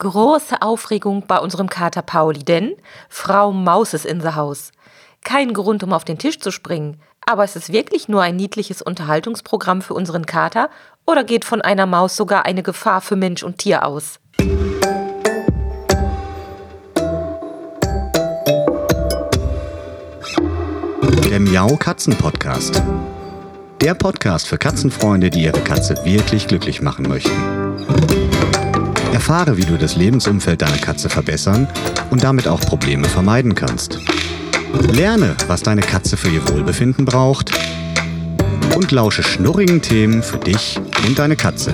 Große Aufregung bei unserem Kater Pauli, denn Frau Maus ist in the Haus. Kein Grund, um auf den Tisch zu springen, aber ist es wirklich nur ein niedliches Unterhaltungsprogramm für unseren Kater oder geht von einer Maus sogar eine Gefahr für Mensch und Tier aus? Der Miau Katzen Podcast. Der Podcast für Katzenfreunde, die ihre Katze wirklich glücklich machen möchten. Erfahre, wie du das Lebensumfeld deiner Katze verbessern und damit auch Probleme vermeiden kannst. Lerne, was deine Katze für ihr Wohlbefinden braucht und lausche schnurrigen Themen für dich und deine Katze.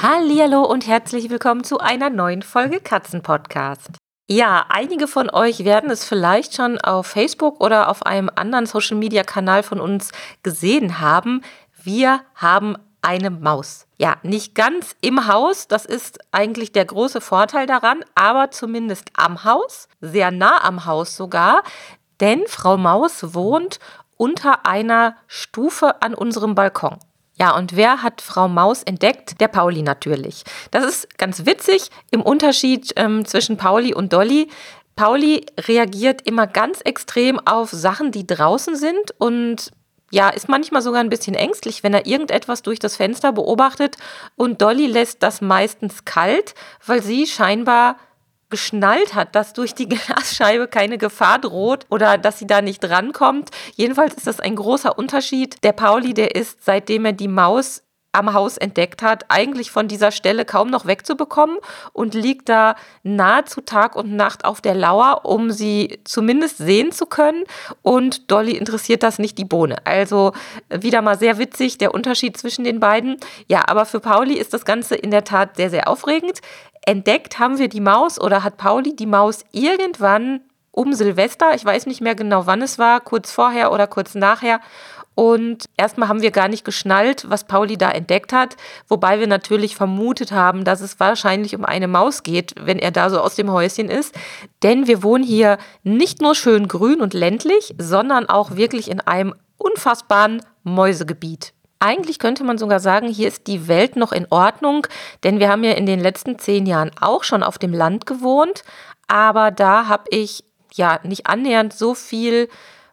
Hallihallo und herzlich willkommen zu einer neuen Folge Katzenpodcast. Ja, einige von euch werden es vielleicht schon auf Facebook oder auf einem anderen Social Media Kanal von uns gesehen haben. Wir haben eine Maus. Ja, nicht ganz im Haus, das ist eigentlich der große Vorteil daran, aber zumindest am Haus, sehr nah am Haus sogar, denn Frau Maus wohnt unter einer Stufe an unserem Balkon. Ja, und wer hat Frau Maus entdeckt? Der Pauli natürlich. Das ist ganz witzig im Unterschied ähm, zwischen Pauli und Dolly. Pauli reagiert immer ganz extrem auf Sachen, die draußen sind und ja, ist manchmal sogar ein bisschen ängstlich, wenn er irgendetwas durch das Fenster beobachtet und Dolly lässt das meistens kalt, weil sie scheinbar geschnallt hat, dass durch die Glasscheibe keine Gefahr droht oder dass sie da nicht rankommt. Jedenfalls ist das ein großer Unterschied. Der Pauli, der ist, seitdem er die Maus am Haus entdeckt hat, eigentlich von dieser Stelle kaum noch wegzubekommen und liegt da nahezu Tag und Nacht auf der Lauer, um sie zumindest sehen zu können. Und Dolly interessiert das nicht die Bohne. Also wieder mal sehr witzig, der Unterschied zwischen den beiden. Ja, aber für Pauli ist das Ganze in der Tat sehr, sehr aufregend. Entdeckt haben wir die Maus oder hat Pauli die Maus irgendwann um Silvester, ich weiß nicht mehr genau wann es war, kurz vorher oder kurz nachher. Und erstmal haben wir gar nicht geschnallt, was Pauli da entdeckt hat, wobei wir natürlich vermutet haben, dass es wahrscheinlich um eine Maus geht, wenn er da so aus dem Häuschen ist. Denn wir wohnen hier nicht nur schön grün und ländlich, sondern auch wirklich in einem unfassbaren Mäusegebiet. Eigentlich könnte man sogar sagen, hier ist die Welt noch in Ordnung, denn wir haben ja in den letzten zehn Jahren auch schon auf dem Land gewohnt, aber da habe ich ja nicht annähernd so viel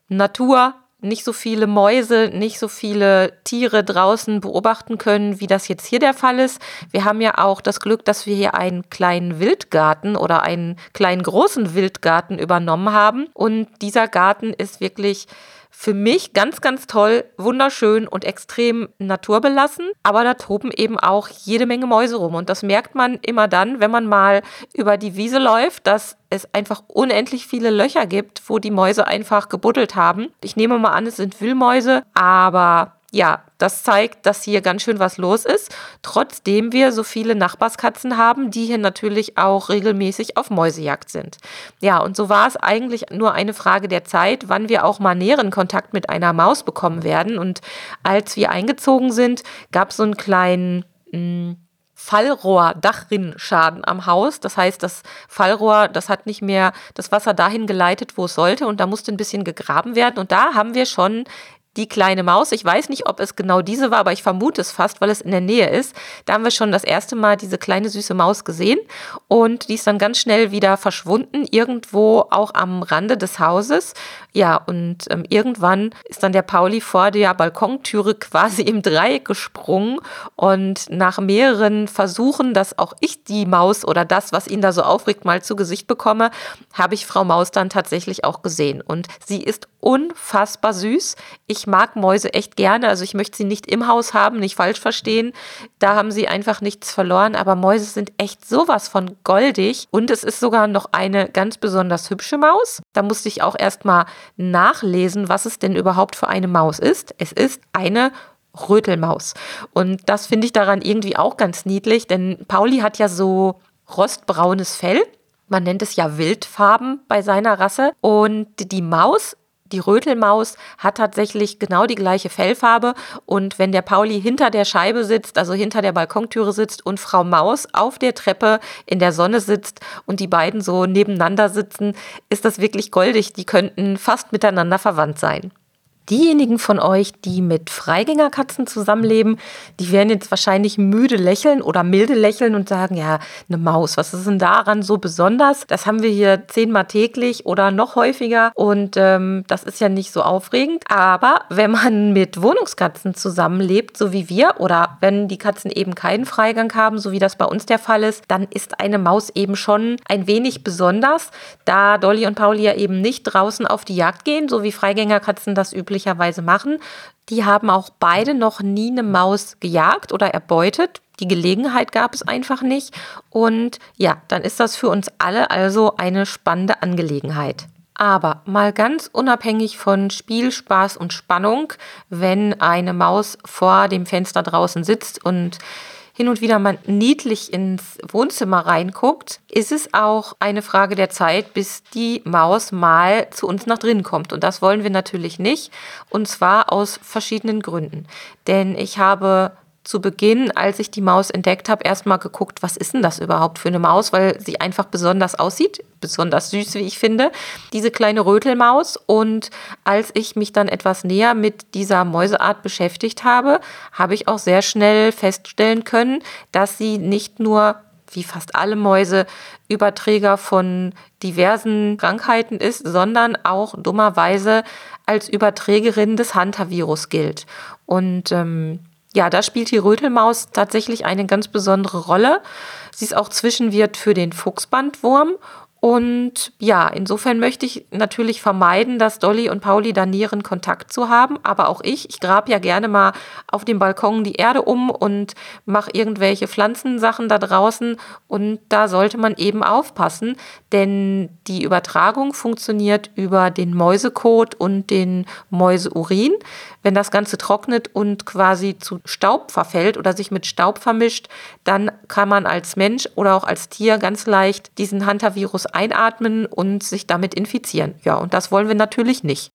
Natur nicht so viele Mäuse, nicht so viele Tiere draußen beobachten können, wie das jetzt hier der Fall ist. Wir haben ja auch das Glück, dass wir hier einen kleinen Wildgarten oder einen kleinen großen Wildgarten übernommen haben. Und dieser Garten ist wirklich für mich ganz, ganz toll, wunderschön und extrem naturbelassen. Aber da toben eben auch jede Menge Mäuse rum. Und das merkt man immer dann, wenn man mal über die Wiese läuft, dass es einfach unendlich viele Löcher gibt, wo die Mäuse einfach gebuddelt haben. Ich nehme mal an, es sind Wühlmäuse, aber ja, das zeigt, dass hier ganz schön was los ist, trotzdem wir so viele Nachbarskatzen haben, die hier natürlich auch regelmäßig auf Mäusejagd sind. Ja, und so war es eigentlich nur eine Frage der Zeit, wann wir auch mal näheren Kontakt mit einer Maus bekommen werden. Und als wir eingezogen sind, gab es so einen kleinen hm, Fallrohr-Dachrinnschaden am Haus. Das heißt, das Fallrohr, das hat nicht mehr das Wasser dahin geleitet, wo es sollte und da musste ein bisschen gegraben werden. Und da haben wir schon die kleine Maus. Ich weiß nicht, ob es genau diese war, aber ich vermute es fast, weil es in der Nähe ist. Da haben wir schon das erste Mal diese kleine süße Maus gesehen und die ist dann ganz schnell wieder verschwunden, irgendwo auch am Rande des Hauses. Ja, und ähm, irgendwann ist dann der Pauli vor der Balkontüre quasi im Dreieck gesprungen und nach mehreren Versuchen, dass auch ich die Maus oder das, was ihn da so aufregt, mal zu Gesicht bekomme, habe ich Frau Maus dann tatsächlich auch gesehen. Und sie ist unfassbar süß. Ich mag Mäuse echt gerne, also ich möchte sie nicht im Haus haben, nicht falsch verstehen. Da haben sie einfach nichts verloren, aber Mäuse sind echt sowas von goldig und es ist sogar noch eine ganz besonders hübsche Maus. Da musste ich auch erstmal nachlesen, was es denn überhaupt für eine Maus ist. Es ist eine Rötelmaus. Und das finde ich daran irgendwie auch ganz niedlich, denn Pauli hat ja so rostbraunes Fell. Man nennt es ja Wildfarben bei seiner Rasse. Und die Maus die Rötelmaus hat tatsächlich genau die gleiche Fellfarbe und wenn der Pauli hinter der Scheibe sitzt, also hinter der Balkontüre sitzt und Frau Maus auf der Treppe in der Sonne sitzt und die beiden so nebeneinander sitzen, ist das wirklich goldig. Die könnten fast miteinander verwandt sein. Diejenigen von euch, die mit Freigängerkatzen zusammenleben, die werden jetzt wahrscheinlich müde lächeln oder milde lächeln und sagen, ja, eine Maus, was ist denn daran so besonders? Das haben wir hier zehnmal täglich oder noch häufiger und ähm, das ist ja nicht so aufregend. Aber wenn man mit Wohnungskatzen zusammenlebt, so wie wir, oder wenn die Katzen eben keinen Freigang haben, so wie das bei uns der Fall ist, dann ist eine Maus eben schon ein wenig besonders, da Dolly und Pauli ja eben nicht draußen auf die Jagd gehen, so wie Freigängerkatzen das üblich üblicherweise machen. Die haben auch beide noch nie eine Maus gejagt oder erbeutet. Die Gelegenheit gab es einfach nicht. Und ja, dann ist das für uns alle also eine spannende Angelegenheit. Aber mal ganz unabhängig von Spiel, Spaß und Spannung, wenn eine Maus vor dem Fenster draußen sitzt und hin und wieder mal niedlich ins Wohnzimmer reinguckt, ist es auch eine Frage der Zeit, bis die Maus mal zu uns nach drinnen kommt. Und das wollen wir natürlich nicht. Und zwar aus verschiedenen Gründen. Denn ich habe zu Beginn, als ich die Maus entdeckt habe, erstmal geguckt, was ist denn das überhaupt für eine Maus, weil sie einfach besonders aussieht, besonders süß, wie ich finde, diese kleine Rötelmaus. Und als ich mich dann etwas näher mit dieser Mäuseart beschäftigt habe, habe ich auch sehr schnell feststellen können, dass sie nicht nur wie fast alle Mäuse Überträger von diversen Krankheiten ist, sondern auch dummerweise als Überträgerin des Hunter-Virus gilt. Und ähm, ja, da spielt die Rötelmaus tatsächlich eine ganz besondere Rolle. Sie ist auch Zwischenwirt für den Fuchsbandwurm und ja, insofern möchte ich natürlich vermeiden, dass Dolly und Pauli da näheren Kontakt zu haben. Aber auch ich, ich grab ja gerne mal auf dem Balkon die Erde um und mache irgendwelche Pflanzensachen da draußen. Und da sollte man eben aufpassen, denn die Übertragung funktioniert über den Mäusekot und den Mäuseurin. Wenn das Ganze trocknet und quasi zu Staub verfällt oder sich mit Staub vermischt, dann kann man als Mensch oder auch als Tier ganz leicht diesen Hunter-Virus einatmen und sich damit infizieren. Ja, und das wollen wir natürlich nicht.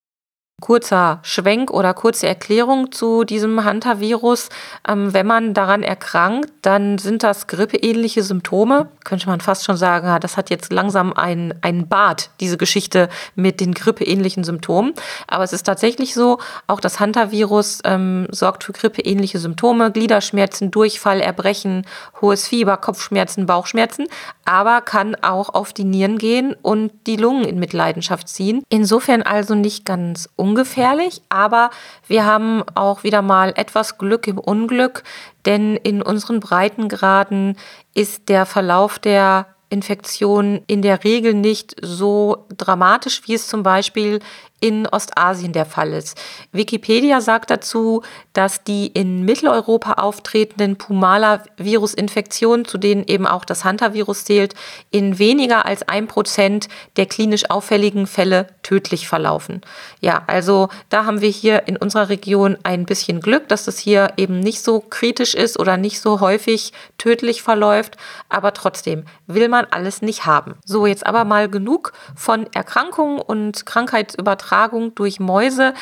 Kurzer Schwenk oder kurze Erklärung zu diesem Hunter-Virus. Ähm, wenn man daran erkrankt, dann sind das grippeähnliche Symptome. Könnte man fast schon sagen, das hat jetzt langsam ein, ein Bad, diese Geschichte mit den grippeähnlichen Symptomen. Aber es ist tatsächlich so, auch das Hunter-Virus ähm, sorgt für grippeähnliche Symptome, Gliederschmerzen, Durchfall, Erbrechen, hohes Fieber, Kopfschmerzen, Bauchschmerzen, aber kann auch auf die Nieren gehen und die Lungen in Mitleidenschaft ziehen. Insofern also nicht ganz ungefährlich, aber wir haben auch wieder mal etwas Glück im Unglück, denn in unseren Breitengraden ist der Verlauf der Infektion in der Regel nicht so dramatisch, wie es zum Beispiel in Ostasien der Fall ist. Wikipedia sagt dazu, dass die in Mitteleuropa auftretenden Pumala-Virusinfektionen, zu denen eben auch das Hunter-Virus zählt, in weniger als ein Prozent der klinisch auffälligen Fälle tödlich verlaufen. Ja, also da haben wir hier in unserer Region ein bisschen Glück, dass das hier eben nicht so kritisch ist oder nicht so häufig tödlich verläuft, aber trotzdem will man alles nicht haben. So, jetzt aber mal genug von Erkrankungen und Krankheitsübertragungen Übertragung durch Mäuse.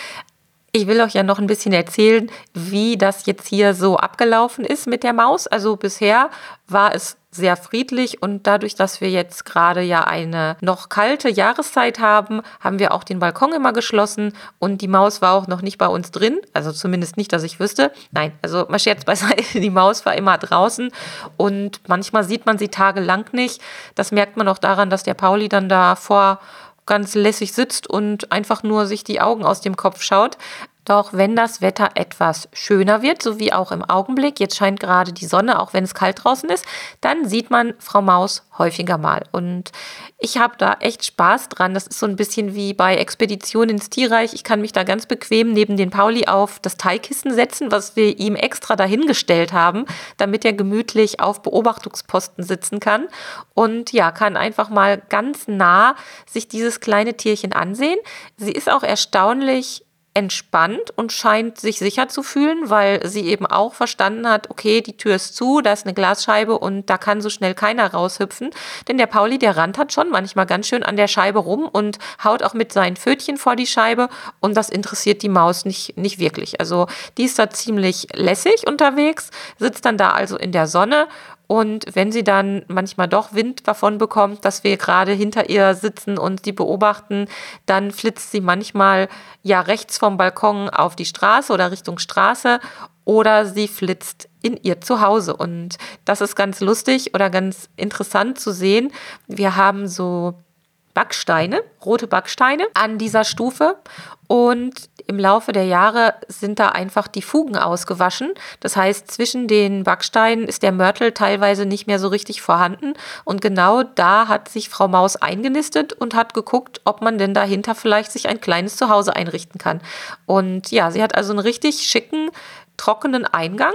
Ich will euch ja noch ein bisschen erzählen, wie das jetzt hier so abgelaufen ist mit der Maus. Also bisher war es sehr friedlich und dadurch, dass wir jetzt gerade ja eine noch kalte Jahreszeit haben, haben wir auch den Balkon immer geschlossen und die Maus war auch noch nicht bei uns drin, also zumindest nicht, dass ich wüsste. Nein, also mal Scherz beiseite, die Maus war immer draußen und manchmal sieht man sie tagelang nicht. Das merkt man auch daran, dass der Pauli dann da vor ganz lässig sitzt und einfach nur sich die Augen aus dem Kopf schaut. Doch wenn das Wetter etwas schöner wird, so wie auch im Augenblick, jetzt scheint gerade die Sonne, auch wenn es kalt draußen ist, dann sieht man Frau Maus häufiger mal. Und ich habe da echt Spaß dran. Das ist so ein bisschen wie bei Expedition ins Tierreich. Ich kann mich da ganz bequem neben den Pauli auf das Teilkissen setzen, was wir ihm extra dahingestellt haben, damit er gemütlich auf Beobachtungsposten sitzen kann. Und ja, kann einfach mal ganz nah sich dieses kleine Tierchen ansehen. Sie ist auch erstaunlich entspannt und scheint sich sicher zu fühlen, weil sie eben auch verstanden hat, okay, die Tür ist zu, da ist eine Glasscheibe und da kann so schnell keiner raushüpfen. Denn der Pauli, der Rand hat schon manchmal ganz schön an der Scheibe rum und haut auch mit seinen Pfötchen vor die Scheibe und das interessiert die Maus nicht, nicht wirklich. Also die ist da ziemlich lässig unterwegs, sitzt dann da also in der Sonne Und wenn sie dann manchmal doch Wind davon bekommt, dass wir gerade hinter ihr sitzen und sie beobachten, dann flitzt sie manchmal ja rechts vom Balkon auf die Straße oder Richtung Straße oder sie flitzt in ihr Zuhause. Und das ist ganz lustig oder ganz interessant zu sehen. Wir haben so Backsteine, rote Backsteine an dieser Stufe. Und im Laufe der Jahre sind da einfach die Fugen ausgewaschen. Das heißt, zwischen den Backsteinen ist der Mörtel teilweise nicht mehr so richtig vorhanden. Und genau da hat sich Frau Maus eingenistet und hat geguckt, ob man denn dahinter vielleicht sich ein kleines Zuhause einrichten kann. Und ja, sie hat also einen richtig schicken, trockenen Eingang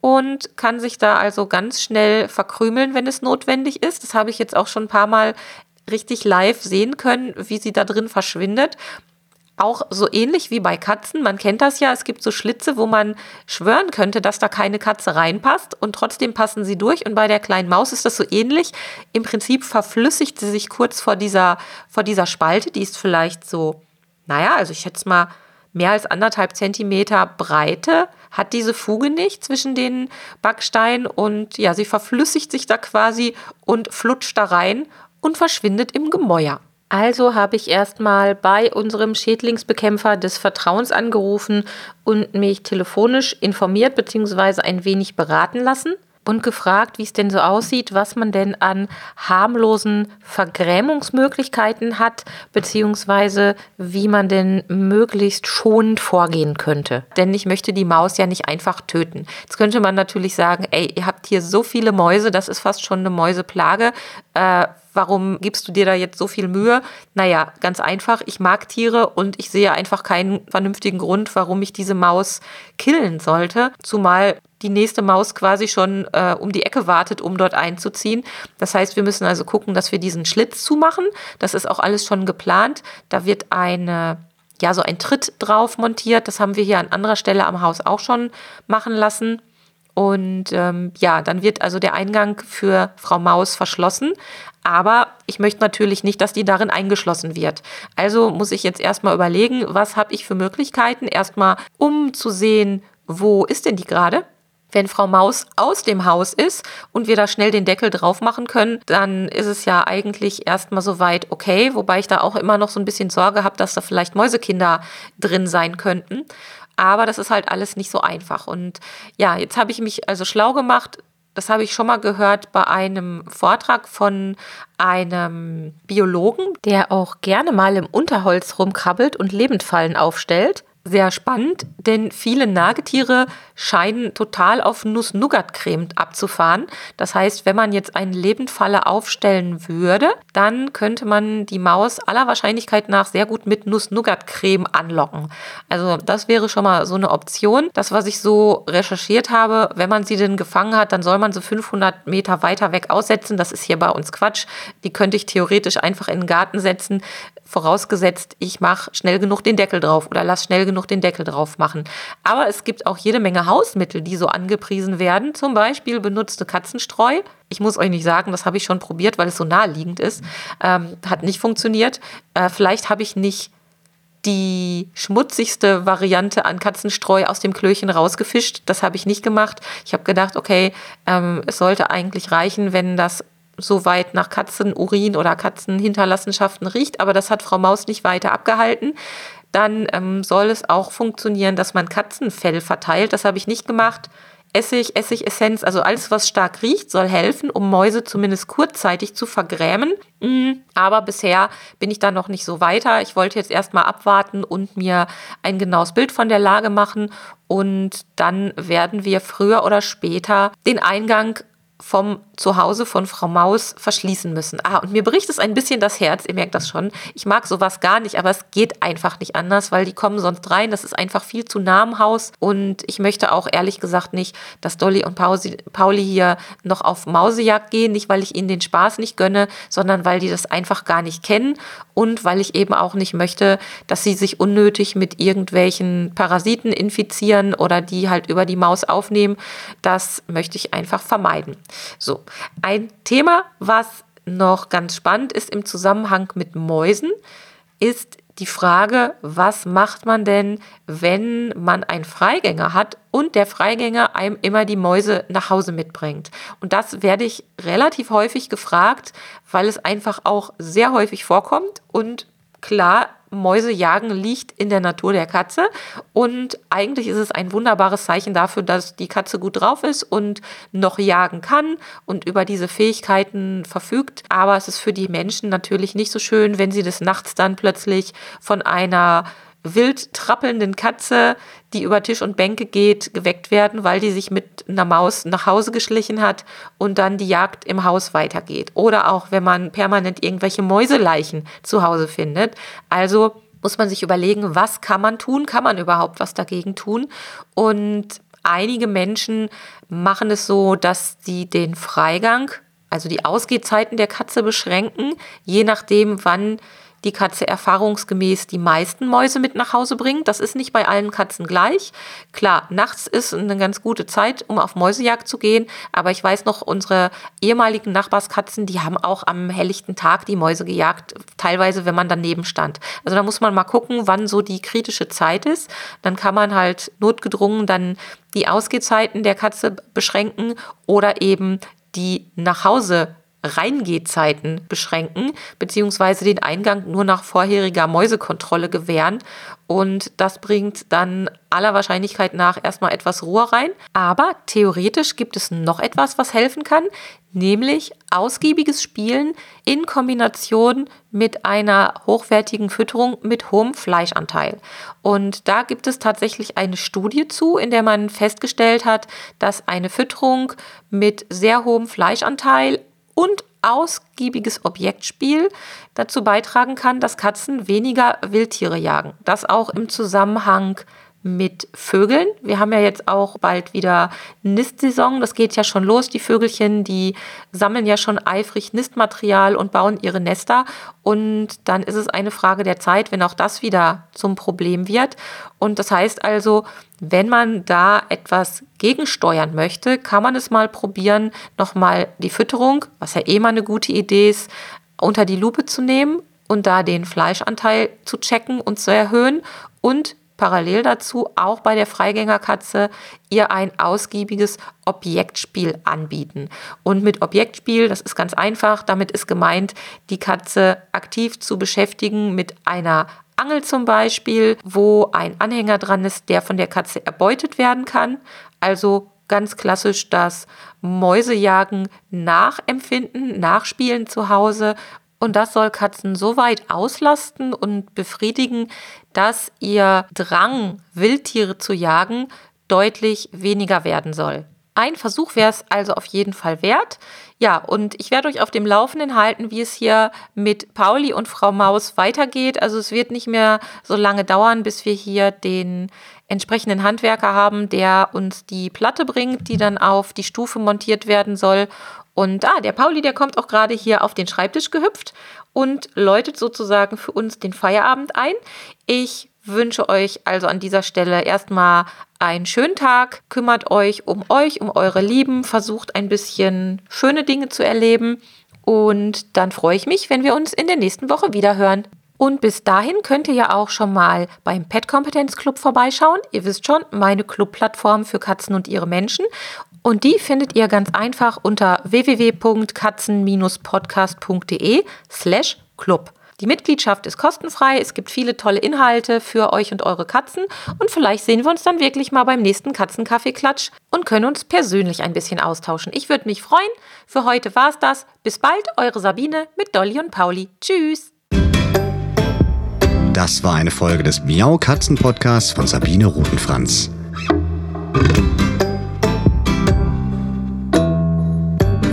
und kann sich da also ganz schnell verkrümeln, wenn es notwendig ist. Das habe ich jetzt auch schon ein paar Mal richtig live sehen können, wie sie da drin verschwindet. Auch so ähnlich wie bei Katzen. Man kennt das ja. Es gibt so Schlitze, wo man schwören könnte, dass da keine Katze reinpasst und trotzdem passen sie durch. Und bei der kleinen Maus ist das so ähnlich. Im Prinzip verflüssigt sie sich kurz vor dieser, vor dieser Spalte. Die ist vielleicht so, naja, also ich schätze mal mehr als anderthalb Zentimeter Breite hat diese Fuge nicht zwischen den Backsteinen und ja, sie verflüssigt sich da quasi und flutscht da rein und verschwindet im Gemäuer. Also habe ich erstmal bei unserem Schädlingsbekämpfer des Vertrauens angerufen und mich telefonisch informiert bzw. ein wenig beraten lassen und gefragt, wie es denn so aussieht, was man denn an harmlosen Vergrämungsmöglichkeiten hat, beziehungsweise wie man denn möglichst schonend vorgehen könnte. Denn ich möchte die Maus ja nicht einfach töten. Jetzt könnte man natürlich sagen, ey, ihr habt hier so viele Mäuse, das ist fast schon eine Mäuseplage. Äh, warum gibst du dir da jetzt so viel Mühe? Naja, ganz einfach, ich mag Tiere und ich sehe einfach keinen vernünftigen Grund, warum ich diese Maus killen sollte. Zumal die nächste Maus quasi schon äh, um die Ecke wartet, um dort einzuziehen. Das heißt, wir müssen also gucken, dass wir diesen Schlitz zumachen. Das ist auch alles schon geplant. Da wird eine ja, so ein Tritt drauf montiert. Das haben wir hier an anderer Stelle am Haus auch schon machen lassen. Und ähm, ja, dann wird also der Eingang für Frau Maus verschlossen. Aber ich möchte natürlich nicht, dass die darin eingeschlossen wird. Also muss ich jetzt erstmal überlegen, was habe ich für Möglichkeiten, erstmal um zu sehen, wo ist denn die gerade? Wenn Frau Maus aus dem Haus ist und wir da schnell den Deckel drauf machen können, dann ist es ja eigentlich erstmal soweit okay, wobei ich da auch immer noch so ein bisschen Sorge habe, dass da vielleicht Mäusekinder drin sein könnten. Aber das ist halt alles nicht so einfach. Und ja, jetzt habe ich mich also schlau gemacht. Das habe ich schon mal gehört bei einem Vortrag von einem Biologen, der auch gerne mal im Unterholz rumkrabbelt und Lebendfallen aufstellt sehr spannend, denn viele Nagetiere scheinen total auf Nuss-Nougat-Creme abzufahren. Das heißt, wenn man jetzt eine Lebendfalle aufstellen würde, dann könnte man die Maus aller Wahrscheinlichkeit nach sehr gut mit Nuss-Nougat-Creme anlocken. Also das wäre schon mal so eine Option. Das, was ich so recherchiert habe, wenn man sie denn gefangen hat, dann soll man sie 500 Meter weiter weg aussetzen. Das ist hier bei uns Quatsch. Die könnte ich theoretisch einfach in den Garten setzen vorausgesetzt, ich mache schnell genug den Deckel drauf oder lass schnell genug den Deckel drauf machen. Aber es gibt auch jede Menge Hausmittel, die so angepriesen werden. Zum Beispiel benutzte Katzenstreu. Ich muss euch nicht sagen, das habe ich schon probiert, weil es so naheliegend ist. Ähm, hat nicht funktioniert. Äh, vielleicht habe ich nicht die schmutzigste Variante an Katzenstreu aus dem Klöchen rausgefischt. Das habe ich nicht gemacht. Ich habe gedacht, okay, ähm, es sollte eigentlich reichen, wenn das so weit nach Katzenurin oder Katzenhinterlassenschaften riecht, aber das hat Frau Maus nicht weiter abgehalten. Dann ähm, soll es auch funktionieren, dass man Katzenfell verteilt. Das habe ich nicht gemacht. Essig, Essigessenz, also alles, was stark riecht, soll helfen, um Mäuse zumindest kurzzeitig zu vergrämen. Mhm. Aber bisher bin ich da noch nicht so weiter. Ich wollte jetzt erstmal abwarten und mir ein genaues Bild von der Lage machen. Und dann werden wir früher oder später den Eingang vom Zuhause von Frau Maus verschließen müssen. Ah, und mir bricht es ein bisschen das Herz, ihr merkt das schon. Ich mag sowas gar nicht, aber es geht einfach nicht anders, weil die kommen sonst rein. Das ist einfach viel zu nah am Haus und ich möchte auch ehrlich gesagt nicht, dass Dolly und Pauli hier noch auf Mausejagd gehen, nicht weil ich ihnen den Spaß nicht gönne, sondern weil die das einfach gar nicht kennen und weil ich eben auch nicht möchte, dass sie sich unnötig mit irgendwelchen Parasiten infizieren oder die halt über die Maus aufnehmen. Das möchte ich einfach vermeiden. So, ein Thema, was noch ganz spannend ist im Zusammenhang mit Mäusen, ist die Frage, was macht man denn, wenn man einen Freigänger hat und der Freigänger einem immer die Mäuse nach Hause mitbringt? Und das werde ich relativ häufig gefragt, weil es einfach auch sehr häufig vorkommt und klar, Mäuse jagen liegt in der Natur der Katze und eigentlich ist es ein wunderbares Zeichen dafür, dass die Katze gut drauf ist und noch jagen kann und über diese Fähigkeiten verfügt. Aber es ist für die Menschen natürlich nicht so schön, wenn sie des Nachts dann plötzlich von einer wild trappelnden Katze, die über Tisch und Bänke geht, geweckt werden, weil die sich mit einer Maus nach Hause geschlichen hat und dann die Jagd im Haus weitergeht. Oder auch, wenn man permanent irgendwelche Mäuseleichen zu Hause findet. Also muss man sich überlegen, was kann man tun? Kann man überhaupt was dagegen tun? Und einige Menschen machen es so, dass sie den Freigang, also die Ausgehzeiten der Katze beschränken, je nachdem, wann die Katze erfahrungsgemäß die meisten Mäuse mit nach Hause bringt. Das ist nicht bei allen Katzen gleich. Klar, nachts ist eine ganz gute Zeit, um auf Mäusejagd zu gehen. Aber ich weiß noch, unsere ehemaligen Nachbarskatzen, die haben auch am helllichten Tag die Mäuse gejagt. Teilweise, wenn man daneben stand. Also da muss man mal gucken, wann so die kritische Zeit ist. Dann kann man halt notgedrungen dann die Ausgehzeiten der Katze beschränken oder eben die nach Hause Reingehzeiten beschränken, beziehungsweise den Eingang nur nach vorheriger Mäusekontrolle gewähren. Und das bringt dann aller Wahrscheinlichkeit nach erstmal etwas Ruhe rein. Aber theoretisch gibt es noch etwas, was helfen kann, nämlich ausgiebiges Spielen in Kombination mit einer hochwertigen Fütterung mit hohem Fleischanteil. Und da gibt es tatsächlich eine Studie zu, in der man festgestellt hat, dass eine Fütterung mit sehr hohem Fleischanteil und ausgiebiges Objektspiel dazu beitragen kann, dass Katzen weniger Wildtiere jagen. Das auch im Zusammenhang mit Vögeln. Wir haben ja jetzt auch bald wieder Nistsaison. Das geht ja schon los. Die Vögelchen, die sammeln ja schon eifrig Nistmaterial und bauen ihre Nester. Und dann ist es eine Frage der Zeit, wenn auch das wieder zum Problem wird. Und das heißt also, wenn man da etwas gegensteuern möchte, kann man es mal probieren, nochmal die Fütterung, was ja eh mal eine gute Idee ist, unter die Lupe zu nehmen und da den Fleischanteil zu checken und zu erhöhen und parallel dazu auch bei der Freigängerkatze ihr ein ausgiebiges Objektspiel anbieten. Und mit Objektspiel, das ist ganz einfach, damit ist gemeint, die Katze aktiv zu beschäftigen mit einer Angel zum Beispiel, wo ein Anhänger dran ist, der von der Katze erbeutet werden kann. Also ganz klassisch das Mäusejagen nachempfinden, nachspielen zu Hause, und das soll Katzen so weit auslasten und befriedigen, dass ihr Drang, Wildtiere zu jagen, deutlich weniger werden soll. Ein Versuch wäre es also auf jeden Fall wert. Ja, und ich werde euch auf dem Laufenden halten, wie es hier mit Pauli und Frau Maus weitergeht. Also es wird nicht mehr so lange dauern, bis wir hier den entsprechenden Handwerker haben, der uns die Platte bringt, die dann auf die Stufe montiert werden soll. Und ah, der Pauli, der kommt auch gerade hier auf den Schreibtisch gehüpft und läutet sozusagen für uns den Feierabend ein. Ich wünsche euch also an dieser Stelle erstmal einen schönen Tag. Kümmert euch um euch, um eure Lieben, versucht ein bisschen schöne Dinge zu erleben. Und dann freue ich mich, wenn wir uns in der nächsten Woche wieder hören. Und bis dahin könnt ihr ja auch schon mal beim Pet Kompetenz Club vorbeischauen. Ihr wisst schon, meine Clubplattform für Katzen und ihre Menschen. Und die findet ihr ganz einfach unter www.katzen-podcast.de slash club. Die Mitgliedschaft ist kostenfrei, es gibt viele tolle Inhalte für euch und eure Katzen und vielleicht sehen wir uns dann wirklich mal beim nächsten Katzenkaffeeklatsch und können uns persönlich ein bisschen austauschen. Ich würde mich freuen. Für heute war es das. Bis bald, eure Sabine mit Dolly und Pauli. Tschüss. Das war eine Folge des Miau Katzen Podcasts von Sabine Rutenfranz.